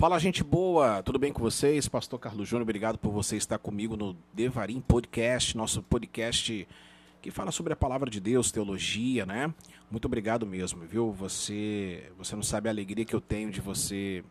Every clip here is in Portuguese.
Fala, gente boa, tudo bem com vocês? Pastor Carlos Júnior, obrigado por você estar comigo no Devarim Podcast, nosso podcast que fala sobre a palavra de Deus, teologia, né? Muito obrigado mesmo, viu? Você, você não sabe a alegria que eu tenho de você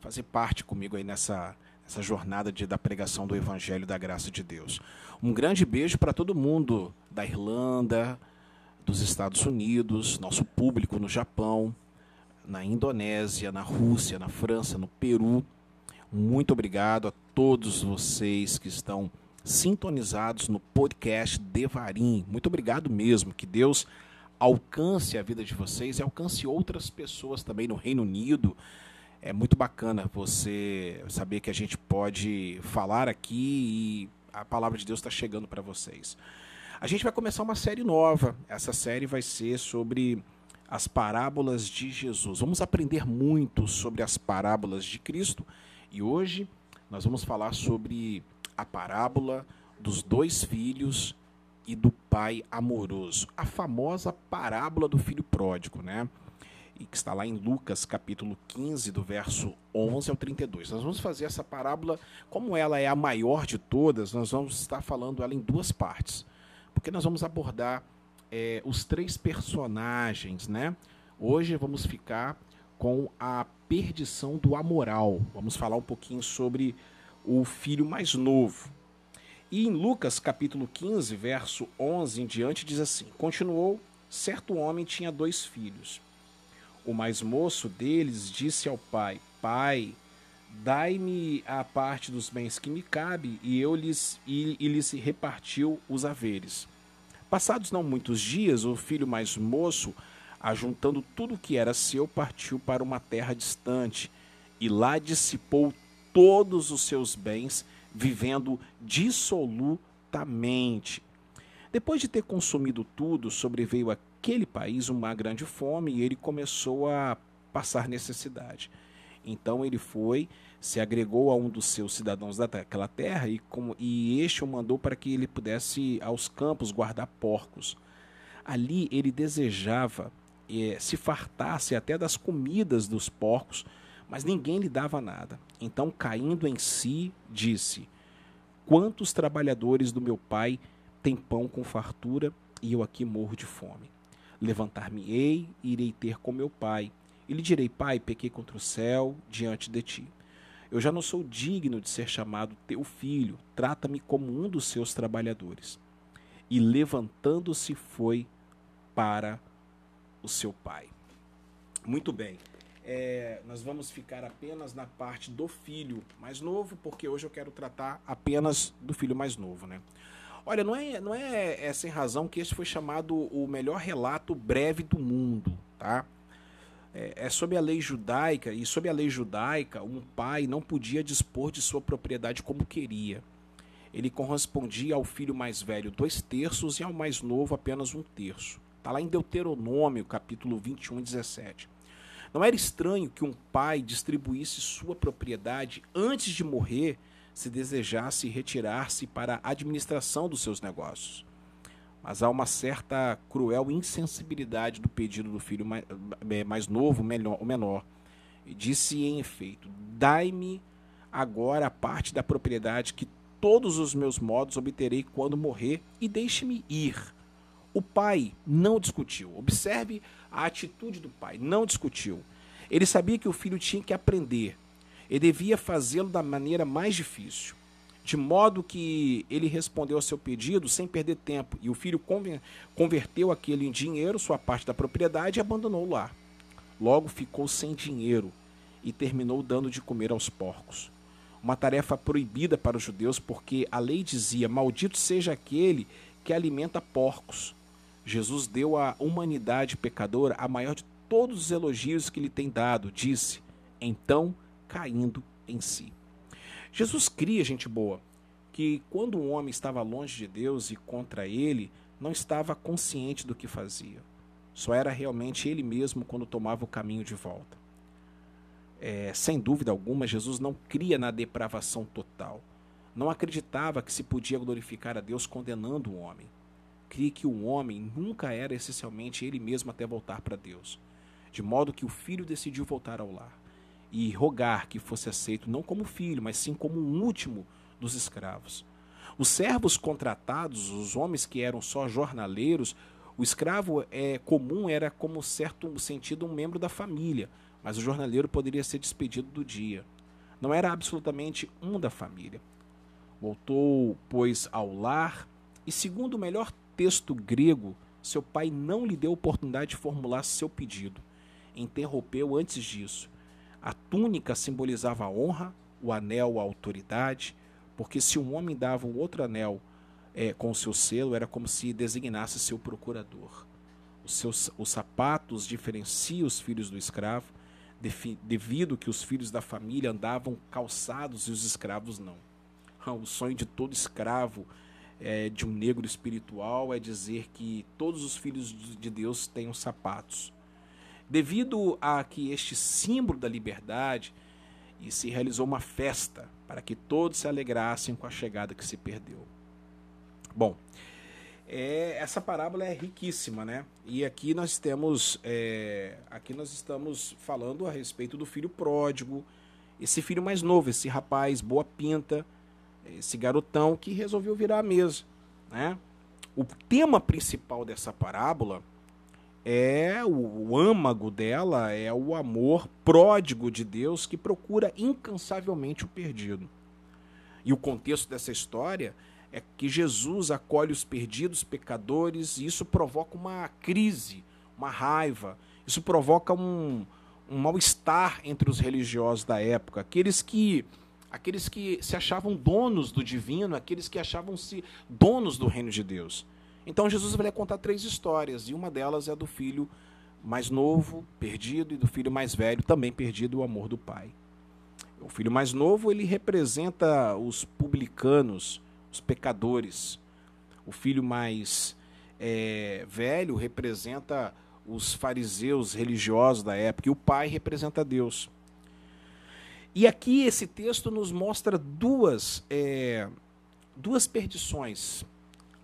fazer parte comigo aí nessa, nessa jornada de, da pregação do Evangelho da Graça de Deus. Um grande beijo para todo mundo da Irlanda, dos Estados Unidos, nosso público no Japão, na Indonésia, na Rússia, na França, no Peru. Muito obrigado a todos vocês que estão sintonizados no podcast Devarim. Muito obrigado mesmo. Que Deus alcance a vida de vocês e alcance outras pessoas também no Reino Unido. É muito bacana você saber que a gente pode falar aqui e a palavra de Deus está chegando para vocês. A gente vai começar uma série nova. Essa série vai ser sobre as parábolas de Jesus. Vamos aprender muito sobre as parábolas de Cristo e hoje nós vamos falar sobre a parábola dos dois filhos e do pai amoroso, a famosa parábola do filho pródigo, né? E que está lá em Lucas capítulo 15, do verso 11 ao 32. Nós vamos fazer essa parábola, como ela é a maior de todas, nós vamos estar falando ela em duas partes, porque nós vamos abordar é, os três personagens, né? Hoje vamos ficar com a perdição do amoral. Vamos falar um pouquinho sobre o filho mais novo. E em Lucas capítulo 15, verso 11 em diante, diz assim: Continuou, certo homem tinha dois filhos. O mais moço deles disse ao pai: Pai, dai-me a parte dos bens que me cabe, e eu lhes e, e lhes repartiu os haveres. Passados não muitos dias, o filho mais moço, ajuntando tudo o que era seu, partiu para uma terra distante e lá dissipou todos os seus bens, vivendo dissolutamente. Depois de ter consumido tudo, sobreveio àquele país uma grande fome e ele começou a passar necessidade. Então ele foi se agregou a um dos seus cidadãos daquela terra e, como, e este o mandou para que ele pudesse aos campos guardar porcos. Ali ele desejava eh, se fartasse até das comidas dos porcos, mas ninguém lhe dava nada. Então, caindo em si, disse: Quantos trabalhadores do meu pai têm pão com fartura e eu aqui morro de fome? Levantar-me-ei e irei ter com meu pai. E lhe direi: Pai, pequei contra o céu diante de ti. Eu já não sou digno de ser chamado teu filho, trata-me como um dos seus trabalhadores. E levantando-se foi para o seu pai. Muito bem. É, nós vamos ficar apenas na parte do filho mais novo, porque hoje eu quero tratar apenas do filho mais novo, né? Olha, não é, não é, é sem razão que esse foi chamado o melhor relato breve do mundo, tá? É, é sob a lei judaica, e sob a lei judaica, um pai não podia dispor de sua propriedade como queria. Ele correspondia ao filho mais velho dois terços e ao mais novo apenas um terço. Está lá em Deuteronômio, capítulo 21, 17. Não era estranho que um pai distribuísse sua propriedade antes de morrer, se desejasse retirar-se para a administração dos seus negócios mas há uma certa cruel insensibilidade do pedido do filho mais, eh, mais novo, o menor. E disse em efeito: Dai-me agora a parte da propriedade que todos os meus modos obterei quando morrer, e deixe-me ir. O pai não discutiu. Observe a atitude do pai, não discutiu. Ele sabia que o filho tinha que aprender e devia fazê-lo da maneira mais difícil de modo que ele respondeu ao seu pedido sem perder tempo, e o filho converteu aquele em dinheiro, sua parte da propriedade, e abandonou o lar. Logo ficou sem dinheiro e terminou dando de comer aos porcos. Uma tarefa proibida para os judeus, porque a lei dizia: Maldito seja aquele que alimenta porcos. Jesus deu à humanidade pecadora a maior de todos os elogios que lhe tem dado, disse, então caindo em si. Jesus cria gente boa, que quando um homem estava longe de Deus e contra ele, não estava consciente do que fazia. Só era realmente ele mesmo quando tomava o caminho de volta. É, sem dúvida alguma, Jesus não cria na depravação total. Não acreditava que se podia glorificar a Deus condenando o homem. Cria que o homem nunca era essencialmente ele mesmo até voltar para Deus. De modo que o filho decidiu voltar ao lar. E rogar que fosse aceito não como filho, mas sim como um último dos escravos. Os servos contratados, os homens que eram só jornaleiros, o escravo é comum era como certo sentido um membro da família, mas o jornaleiro poderia ser despedido do dia. Não era absolutamente um da família. Voltou, pois, ao lar, e segundo o melhor texto grego, seu pai não lhe deu oportunidade de formular seu pedido. Interrompeu antes disso. A túnica simbolizava a honra, o anel a autoridade, porque se um homem dava um outro anel é, com o seu selo, era como se designasse seu procurador. Os, seus, os sapatos diferenciam os filhos do escravo, devido que os filhos da família andavam calçados e os escravos não. O sonho de todo escravo é, de um negro espiritual é dizer que todos os filhos de Deus tenham sapatos. Devido a que este símbolo da liberdade e se realizou uma festa para que todos se alegrassem com a chegada que se perdeu. Bom, é, essa parábola é riquíssima, né? E aqui nós temos, é, aqui nós estamos falando a respeito do filho pródigo, esse filho mais novo, esse rapaz boa pinta, esse garotão que resolveu virar a mesa, né? O tema principal dessa parábola é o, o âmago dela é o amor pródigo de Deus que procura incansavelmente o perdido. E o contexto dessa história é que Jesus acolhe os perdidos pecadores e isso provoca uma crise, uma raiva, isso provoca um, um mal-estar entre os religiosos da época, aqueles que aqueles que se achavam donos do divino, aqueles que achavam-se donos do reino de Deus. Então Jesus vai contar três histórias, e uma delas é do filho mais novo, perdido, e do filho mais velho, também perdido, o amor do pai. O filho mais novo, ele representa os publicanos, os pecadores. O filho mais é, velho representa os fariseus religiosos da época, e o pai representa Deus. E aqui esse texto nos mostra duas, é, duas perdições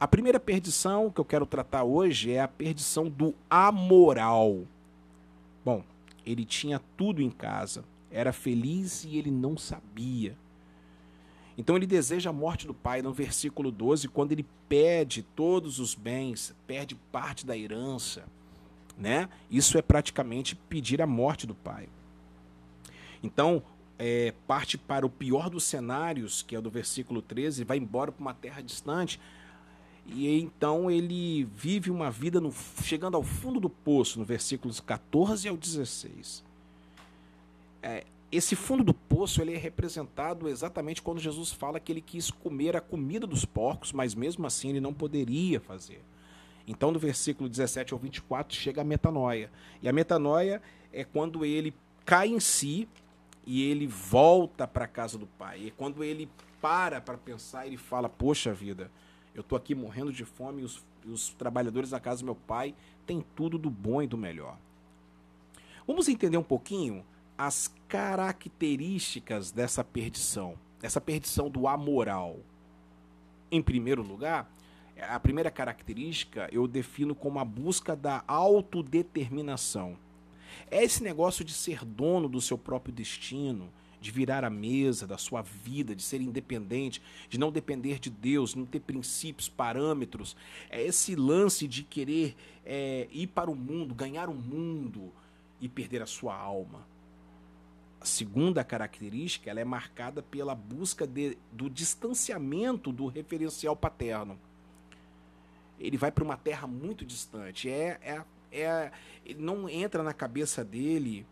a primeira perdição que eu quero tratar hoje é a perdição do amoral. Bom, ele tinha tudo em casa, era feliz e ele não sabia. Então ele deseja a morte do pai no versículo 12, quando ele pede todos os bens, perde parte da herança, né? Isso é praticamente pedir a morte do pai. Então, é, parte para o pior dos cenários, que é o do versículo 13, vai embora para uma terra distante, e então ele vive uma vida no, chegando ao fundo do poço, no versículos 14 ao 16. É, esse fundo do poço ele é representado exatamente quando Jesus fala que ele quis comer a comida dos porcos, mas mesmo assim ele não poderia fazer. Então, do versículo 17 ao 24, chega a metanoia. E a metanoia é quando ele cai em si e ele volta para a casa do pai. E quando ele para para pensar, ele fala: Poxa vida, eu estou aqui morrendo de fome e os, os trabalhadores da casa do meu pai têm tudo do bom e do melhor. Vamos entender um pouquinho as características dessa perdição, essa perdição do amoral. Em primeiro lugar, a primeira característica eu defino como a busca da autodeterminação. É esse negócio de ser dono do seu próprio destino, de virar a mesa da sua vida, de ser independente, de não depender de Deus, não ter princípios, parâmetros. É esse lance de querer é, ir para o mundo, ganhar o mundo e perder a sua alma. A segunda característica ela é marcada pela busca de, do distanciamento do referencial paterno. Ele vai para uma terra muito distante. É, é, é, não entra na cabeça dele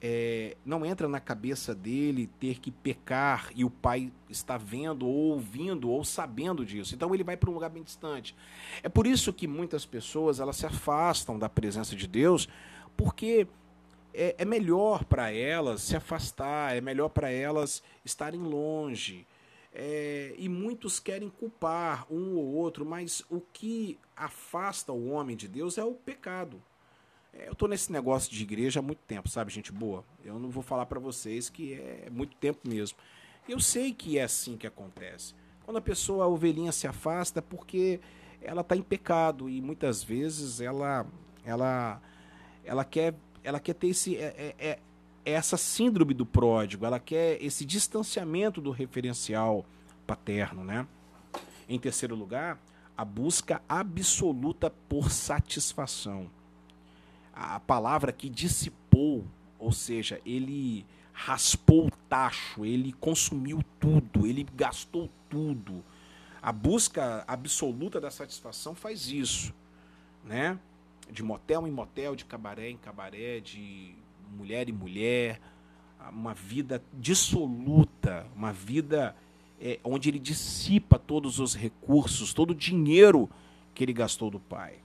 é, não entra na cabeça dele ter que pecar e o pai está vendo ou ouvindo ou sabendo disso. Então ele vai para um lugar bem distante. É por isso que muitas pessoas elas se afastam da presença de Deus, porque é, é melhor para elas se afastar, é melhor para elas estarem longe. É, e muitos querem culpar um ou outro, mas o que afasta o homem de Deus é o pecado. É, eu tô nesse negócio de igreja há muito tempo, sabe, gente boa? Eu não vou falar para vocês que é muito tempo mesmo. Eu sei que é assim que acontece. Quando a pessoa, a ovelhinha se afasta, é porque ela está em pecado e muitas vezes ela, ela, ela quer, ela quer ter esse, é, é, é, essa síndrome do pródigo, ela quer esse distanciamento do referencial paterno, né? Em terceiro lugar, a busca absoluta por satisfação. A palavra que dissipou, ou seja, ele raspou o tacho, ele consumiu tudo, ele gastou tudo. A busca absoluta da satisfação faz isso, né? De motel em motel, de cabaré em cabaré, de mulher em mulher, uma vida dissoluta, uma vida é, onde ele dissipa todos os recursos, todo o dinheiro que ele gastou do pai.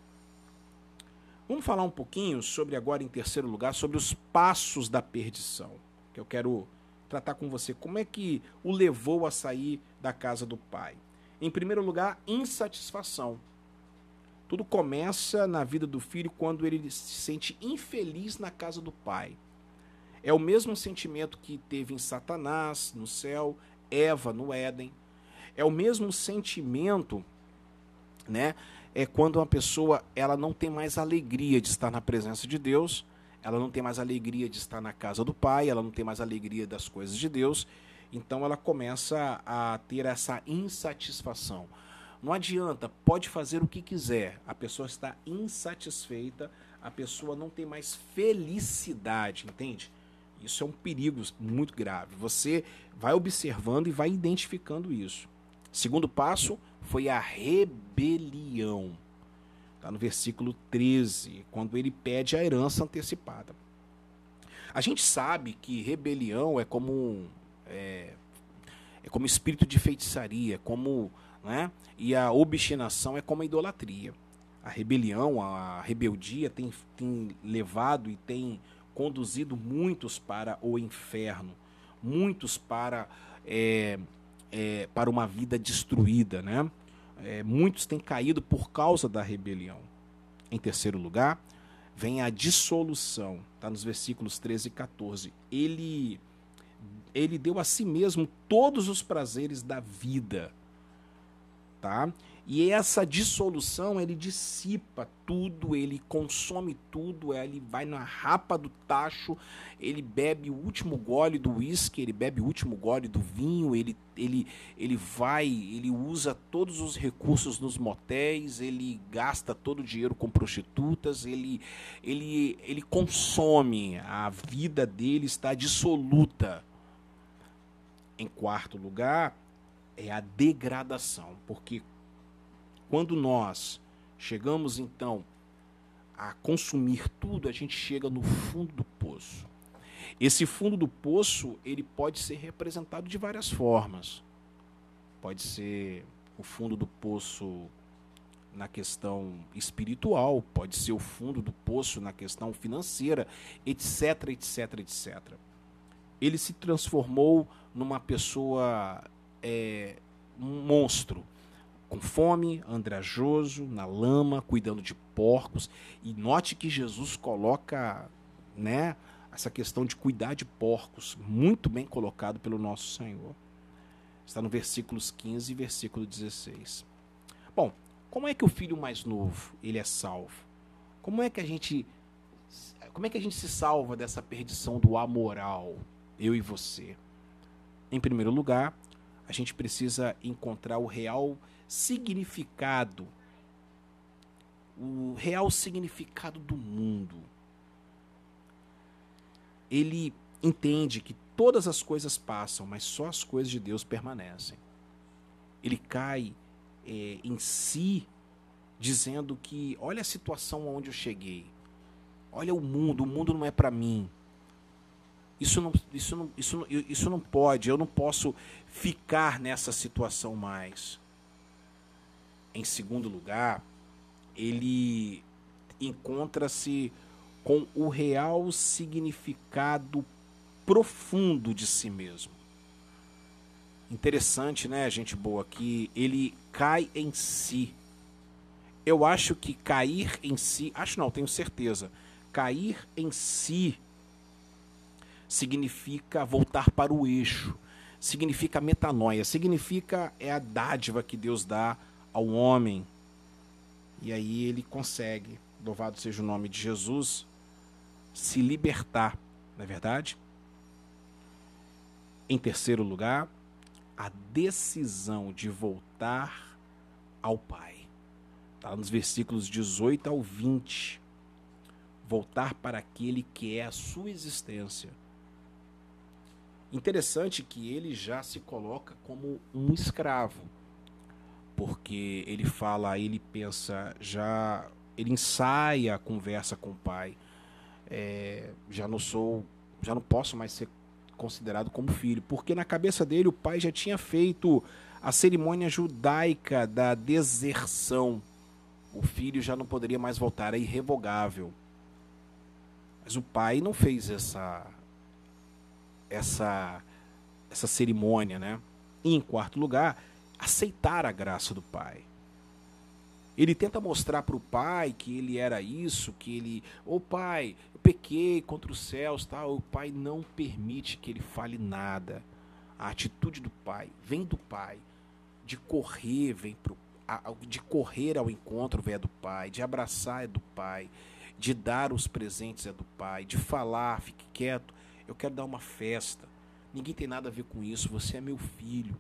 Vamos falar um pouquinho sobre agora em terceiro lugar sobre os passos da perdição, que eu quero tratar com você. Como é que o levou a sair da casa do pai? Em primeiro lugar, insatisfação. Tudo começa na vida do filho quando ele se sente infeliz na casa do pai. É o mesmo sentimento que teve em Satanás, no céu, Eva, no Éden. É o mesmo sentimento, né? É quando uma pessoa ela não tem mais alegria de estar na presença de Deus, ela não tem mais alegria de estar na casa do Pai, ela não tem mais alegria das coisas de Deus, então ela começa a ter essa insatisfação. Não adianta, pode fazer o que quiser, a pessoa está insatisfeita, a pessoa não tem mais felicidade, entende? Isso é um perigo muito grave. Você vai observando e vai identificando isso. Segundo passo foi a rebelião. Está no versículo 13, quando ele pede a herança antecipada. A gente sabe que rebelião é como é, é como espírito de feitiçaria, como né? e a obstinação é como a idolatria. A rebelião, a rebeldia tem, tem levado e tem conduzido muitos para o inferno, muitos para, é, é, para uma vida destruída. Né? É, muitos têm caído por causa da rebelião. Em terceiro lugar, vem a dissolução, está nos versículos 13 e 14. Ele ele deu a si mesmo todos os prazeres da vida. Tá? E essa dissolução, ele dissipa tudo, ele consome tudo, ele vai na rapa do tacho, ele bebe o último gole do uísque, ele bebe o último gole do vinho, ele, ele, ele vai, ele usa todos os recursos nos motéis, ele gasta todo o dinheiro com prostitutas, ele, ele, ele consome, a vida dele está dissoluta. Em quarto lugar, é a degradação, porque quando nós chegamos então a consumir tudo, a gente chega no fundo do poço. Esse fundo do poço, ele pode ser representado de várias formas. Pode ser o fundo do poço na questão espiritual, pode ser o fundo do poço na questão financeira, etc, etc, etc. Ele se transformou numa pessoa, é, um monstro, com fome, andrajoso, na lama, cuidando de porcos. E note que Jesus coloca, né, essa questão de cuidar de porcos, muito bem colocado pelo nosso Senhor. Está no versículos 15 e versículo 16. Bom, como é que o filho mais novo, ele é salvo? Como é que a gente como é que a gente se salva dessa perdição do amoral, eu e você? Em primeiro lugar, a gente precisa encontrar o real significado, o real significado do mundo. Ele entende que todas as coisas passam, mas só as coisas de Deus permanecem. Ele cai é, em si, dizendo que olha a situação onde eu cheguei, olha o mundo, o mundo não é para mim. Isso não, isso, não, isso, não, isso não pode, eu não posso ficar nessa situação mais. Em segundo lugar, ele encontra-se com o real significado profundo de si mesmo. Interessante, né, gente boa, que ele cai em si. Eu acho que cair em si, acho não, tenho certeza. Cair em si significa voltar para o eixo, significa metanoia, significa é a dádiva que Deus dá ao homem. E aí ele consegue, louvado seja o nome de Jesus, se libertar, não é verdade? Em terceiro lugar, a decisão de voltar ao Pai. Está nos versículos 18 ao 20. Voltar para aquele que é a sua existência. Interessante que ele já se coloca como um escravo, porque ele fala, ele pensa, já ele ensaia a conversa com o pai. É, já não sou, já não posso mais ser considerado como filho, porque na cabeça dele o pai já tinha feito a cerimônia judaica da deserção. O filho já não poderia mais voltar, é irrevogável. Mas o pai não fez essa essa essa cerimônia, né? E em quarto lugar, aceitar a graça do pai. Ele tenta mostrar para o pai que ele era isso, que ele, ô oh, pai, eu pequei contra os céus, tal. Tá? O pai não permite que ele fale nada. A atitude do pai vem do pai, de correr vem pro, de correr ao encontro vem do pai, de abraçar é do pai, de dar os presentes é do pai, de falar, fique quieto, eu quero dar uma festa. Ninguém tem nada a ver com isso, você é meu filho.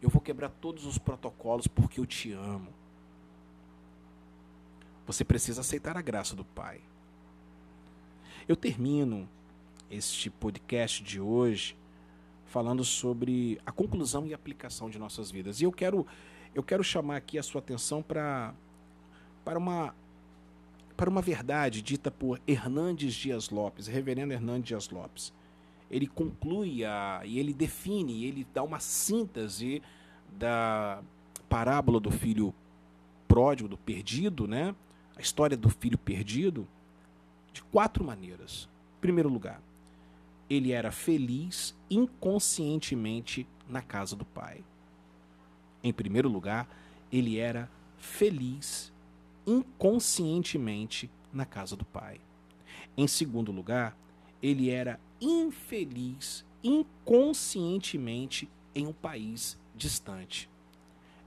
Eu vou quebrar todos os protocolos porque eu te amo. Você precisa aceitar a graça do Pai. Eu termino este podcast de hoje falando sobre a conclusão e aplicação de nossas vidas. E eu quero eu quero chamar aqui a sua atenção para para uma para uma verdade dita por Hernandes Dias Lopes, reverendo Hernandes Dias Lopes. Ele conclui a, e ele define, ele dá uma síntese da parábola do filho pródigo, do perdido, né? a história do filho perdido de quatro maneiras. Em primeiro lugar, ele era feliz inconscientemente na casa do pai. Em primeiro lugar, ele era feliz inconscientemente na casa do pai. Em segundo lugar, ele era infeliz inconscientemente em um país distante.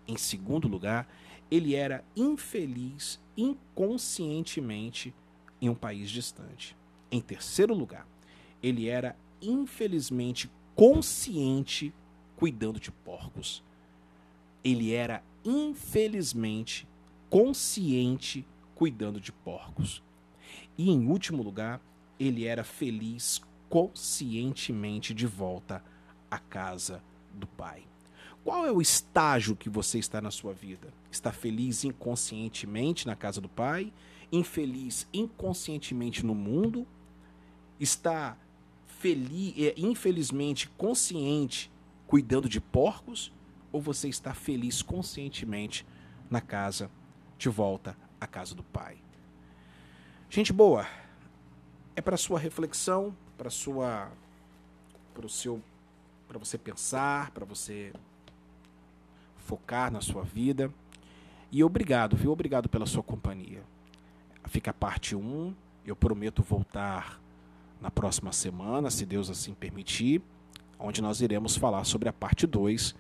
Em segundo lugar, ele era infeliz inconscientemente em um país distante. Em terceiro lugar, ele era infelizmente consciente cuidando de porcos. Ele era infelizmente consciente cuidando de porcos. E em último lugar, ele era feliz conscientemente de volta à casa do pai. Qual é o estágio que você está na sua vida? Está feliz inconscientemente na casa do Pai? Infeliz inconscientemente no mundo? Está feliz, é, infelizmente consciente cuidando de porcos? Ou você está feliz conscientemente na casa, de volta à casa do Pai? Gente boa, é para sua reflexão, para sua, para o seu, para você pensar, para você focar na sua vida. E obrigado, viu? Obrigado pela sua companhia. Fica a parte 1. Eu prometo voltar na próxima semana, se Deus assim permitir, onde nós iremos falar sobre a parte 2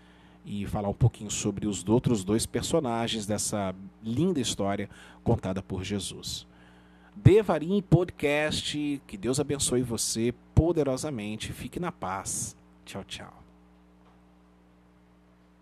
e falar um pouquinho sobre os outros dois personagens dessa linda história contada por Jesus. Devarim Podcast, que Deus abençoe você poderosamente. Fique na paz. Tchau, tchau.